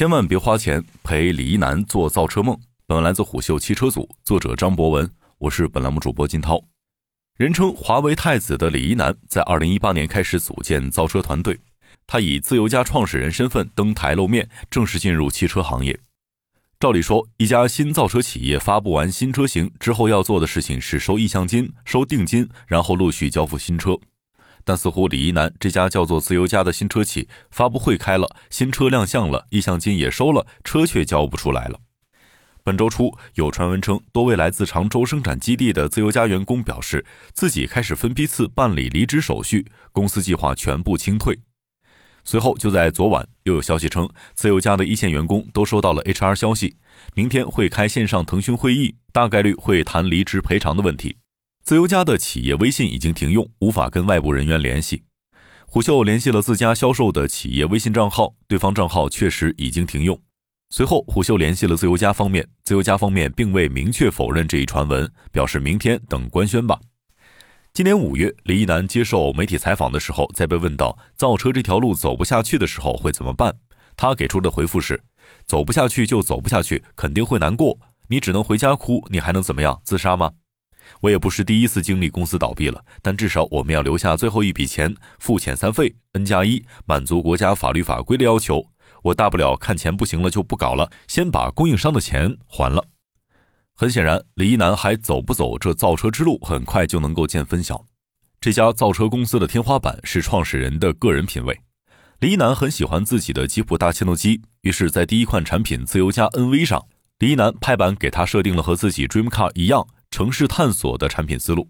千万别花钱陪李一男做造车梦。本文来自虎嗅汽车组，作者张博文，我是本栏目主播金涛。人称华为太子的李一男，在二零一八年开始组建造车团队。他以自由家创始人身份登台露面，正式进入汽车行业。照理说，一家新造车企业发布完新车型之后，要做的事情是收意向金、收定金，然后陆续交付新车。但似乎李一男这家叫做自由家的新车企发布会开了，新车亮相了，意向金也收了，车却交不出来了。本周初有传闻称，多位来自常州生产基地的自由家员工表示，自己开始分批次办理离职手续，公司计划全部清退。随后就在昨晚，又有消息称，自由家的一线员工都收到了 HR 消息，明天会开线上腾讯会议，大概率会谈离职赔偿的问题。自由家的企业微信已经停用，无法跟外部人员联系。虎嗅联系了自家销售的企业微信账号，对方账号确实已经停用。随后，虎嗅联系了自由家方面，自由家方面并未明确否认这一传闻，表示明天等官宣吧。今年五月，李一男接受媒体采访的时候，在被问到造车这条路走不下去的时候会怎么办，他给出的回复是：走不下去就走不下去，肯定会难过，你只能回家哭，你还能怎么样？自杀吗？我也不是第一次经历公司倒闭了，但至少我们要留下最后一笔钱，付遣散费 N 加一，满足国家法律法规的要求。我大不了看钱不行了就不搞了，先把供应商的钱还了。很显然，李一男还走不走这造车之路，很快就能够见分晓。这家造车公司的天花板是创始人的个人品味。李一男很喜欢自己的吉普大切诺基，于是，在第一款产品自由家 NV 上，李一男拍板给他设定了和自己 Dream Car 一样。城市探索的产品思路，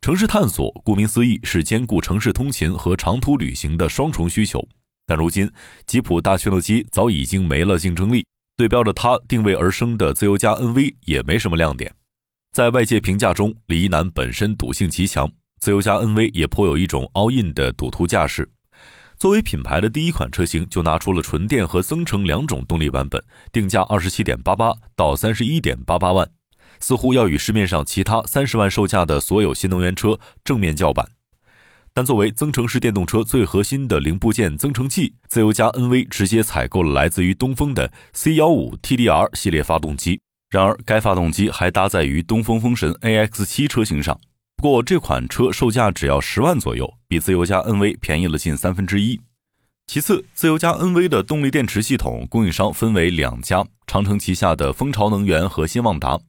城市探索顾名思义是兼顾城市通勤和长途旅行的双重需求。但如今，吉普大切诺基早已经没了竞争力，对标着它定位而生的自由家 NV 也没什么亮点。在外界评价中，李一男本身赌性极强，自由家 NV 也颇有一种 all in 的赌徒架势。作为品牌的第一款车型，就拿出了纯电和增程两种动力版本，定价二十七点八八到三十一点八八万。似乎要与市面上其他三十万售价的所有新能源车正面叫板，但作为增程式电动车最核心的零部件增程器，自由家 NV 直接采购了来自于东风的 C 幺五 TDR 系列发动机。然而，该发动机还搭载于东风风神 AX 七车型上。不过，这款车售价只要十万左右，比自由家 NV 便宜了近三分之一。其次，自由家 NV 的动力电池系统供应商分为两家：长城旗下的蜂巢能源和新旺达。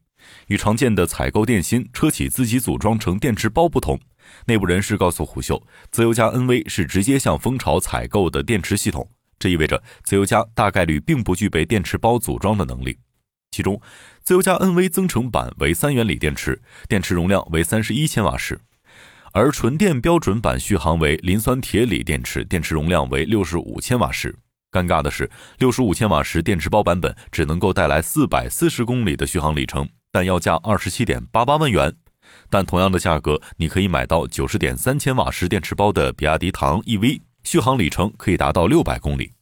与常见的采购电芯、车企自己组装成电池包不同，内部人士告诉虎嗅，自由家 NV 是直接向蜂巢采购的电池系统，这意味着自由家大概率并不具备电池包组装的能力。其中，自由家 NV 增程版为三元锂电池，电池容量为三十一千瓦时，而纯电标准版续航为磷酸铁锂电池，电池容量为六十五千瓦时。尴尬的是，六十五千瓦时电池包版本只能够带来四百四十公里的续航里程。但要价二十七点八八万元，但同样的价格，你可以买到九十点三千瓦时电池包的比亚迪唐 EV，续航里程可以达到六百公里。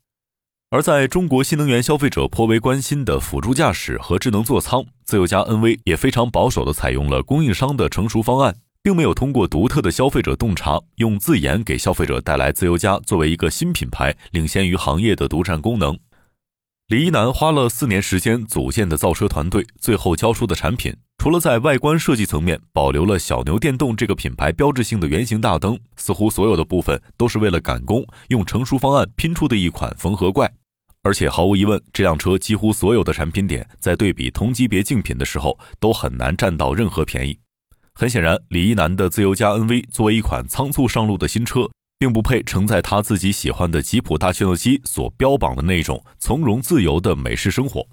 而在中国新能源消费者颇为关心的辅助驾驶和智能座舱，自由家 NV 也非常保守地采用了供应商的成熟方案，并没有通过独特的消费者洞察，用自研给消费者带来自由家作为一个新品牌领先于行业的独占功能。李一男花了四年时间组建的造车团队，最后交出的产品，除了在外观设计层面保留了小牛电动这个品牌标志性的圆形大灯，似乎所有的部分都是为了赶工，用成熟方案拼出的一款缝合怪。而且毫无疑问，这辆车几乎所有的产品点，在对比同级别竞品的时候，都很难占到任何便宜。很显然，李一男的自由家 NV 作为一款仓促上路的新车。并不配承载他自己喜欢的吉普大切诺基所标榜的那种从容自由的美式生活。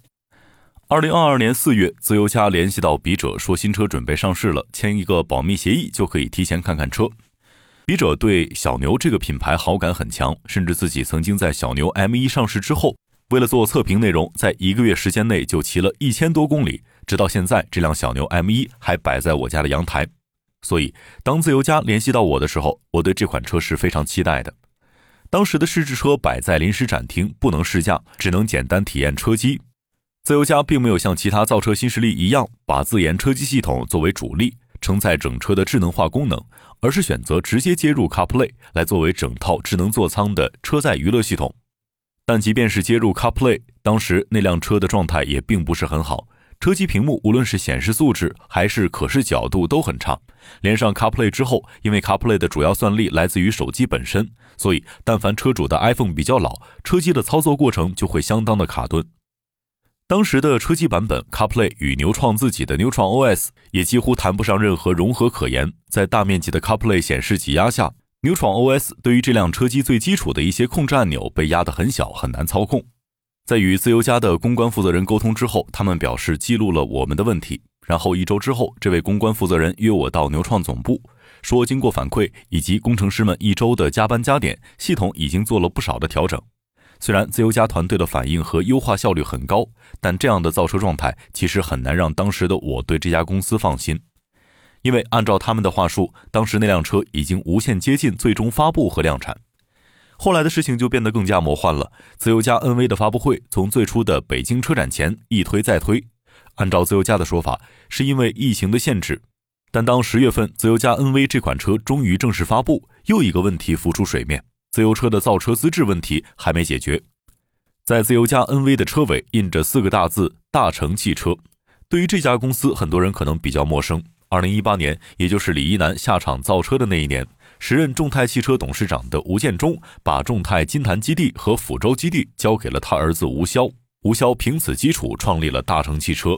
二零二二年四月，自由家联系到笔者说新车准备上市了，签一个保密协议就可以提前看看车。笔者对小牛这个品牌好感很强，甚至自己曾经在小牛 M 一上市之后，为了做测评内容，在一个月时间内就骑了一千多公里，直到现在，这辆小牛 M 一还摆在我家的阳台。所以，当自由家联系到我的时候，我对这款车是非常期待的。当时的试制车摆在临时展厅，不能试驾，只能简单体验车机。自由家并没有像其他造车新势力一样，把自研车机系统作为主力，承载整车的智能化功能，而是选择直接接入 CarPlay 来作为整套智能座舱的车载娱乐系统。但即便是接入 CarPlay，当时那辆车的状态也并不是很好，车机屏幕无论是显示素质还是可视角度都很差。连上 CarPlay 之后，因为 CarPlay 的主要算力来自于手机本身，所以但凡车主的 iPhone 比较老，车机的操作过程就会相当的卡顿。当时的车机版本 CarPlay 与牛创自己的牛创 OS 也几乎谈不上任何融合可言，在大面积的 CarPlay 显示挤压下，牛创 OS 对于这辆车机最基础的一些控制按钮被压得很小，很难操控。在与自由家的公关负责人沟通之后，他们表示记录了我们的问题。然后一周之后，这位公关负责人约我到牛创总部，说经过反馈以及工程师们一周的加班加点，系统已经做了不少的调整。虽然自由家团队的反应和优化效率很高，但这样的造车状态其实很难让当时的我对这家公司放心，因为按照他们的话术，当时那辆车已经无限接近最终发布和量产。后来的事情就变得更加魔幻了。自由家 NV 的发布会从最初的北京车展前一推再推，按照自由家的说法，是因为疫情的限制。但当十月份自由家 NV 这款车终于正式发布，又一个问题浮出水面。自由车的造车资质问题还没解决，在自由家 NV 的车尾印着四个大字“大成汽车”。对于这家公司，很多人可能比较陌生。二零一八年，也就是李一男下场造车的那一年，时任众泰汽车董事长的吴建中把众泰金坛基地和抚州基地交给了他儿子吴潇，吴潇凭此基础创立了大成汽车。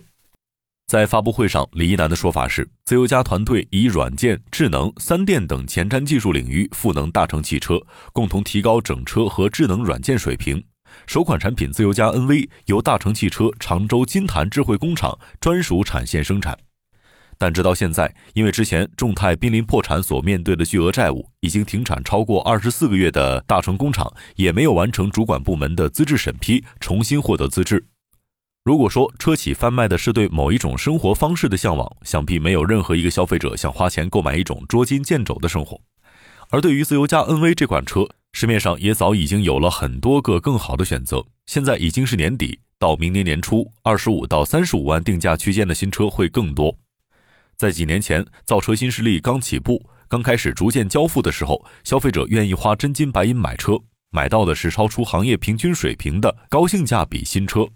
在发布会上，李一男的说法是，自由家团队以软件、智能、三电等前瞻技术领域赋能大成汽车，共同提高整车和智能软件水平。首款产品自由家 NV 由大成汽车常州金坛智慧工厂专属产线生产，但直到现在，因为之前众泰濒临破产所面对的巨额债务，已经停产超过二十四个月的大成工厂，也没有完成主管部门的资质审批，重新获得资质。如果说车企贩卖的是对某一种生活方式的向往，想必没有任何一个消费者想花钱购买一种捉襟见肘的生活。而对于自由家 NV 这款车，市面上也早已经有了很多个更好的选择。现在已经是年底，到明年年初，二十五到三十五万定价区间的新车会更多。在几年前，造车新势力刚起步、刚开始逐渐交付的时候，消费者愿意花真金白银买车，买到的是超出行业平均水平的高性价比新车。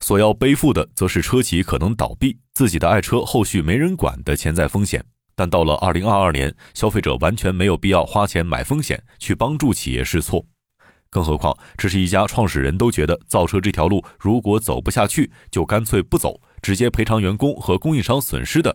所要背负的，则是车企可能倒闭、自己的爱车后续没人管的潜在风险。但到了二零二二年，消费者完全没有必要花钱买风险去帮助企业试错。更何况，这是一家创始人都觉得造车这条路如果走不下去，就干脆不走，直接赔偿员工和供应商损失的